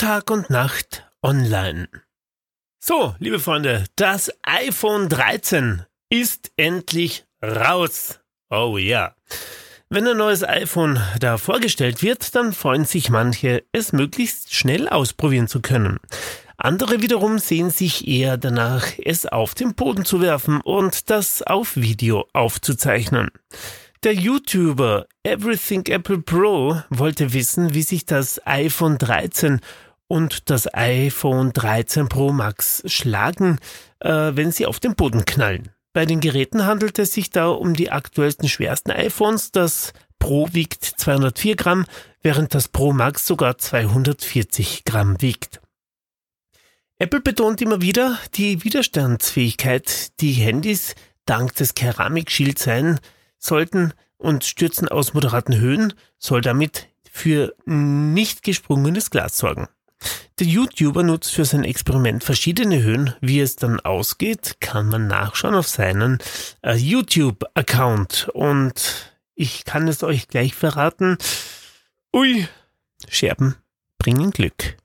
Tag und Nacht online. So, liebe Freunde, das iPhone 13 ist endlich raus. Oh ja. Wenn ein neues iPhone da vorgestellt wird, dann freuen sich manche, es möglichst schnell ausprobieren zu können. Andere wiederum sehen sich eher danach, es auf den Boden zu werfen und das auf Video aufzuzeichnen. Der YouTuber Everything Apple Pro wollte wissen, wie sich das iPhone 13 und das iPhone 13 Pro Max schlagen, äh, wenn sie auf den Boden knallen. Bei den Geräten handelt es sich da um die aktuellsten schwersten iPhones. Das Pro wiegt 204 Gramm, während das Pro Max sogar 240 Gramm wiegt. Apple betont immer wieder die Widerstandsfähigkeit, die Handys dank des Keramikschilds sein sollten und stürzen aus moderaten Höhen, soll damit für nicht gesprungenes Glas sorgen. Der YouTuber nutzt für sein Experiment verschiedene Höhen. Wie es dann ausgeht, kann man nachschauen auf seinen äh, YouTube-Account. Und ich kann es euch gleich verraten. Ui, Scherben bringen Glück.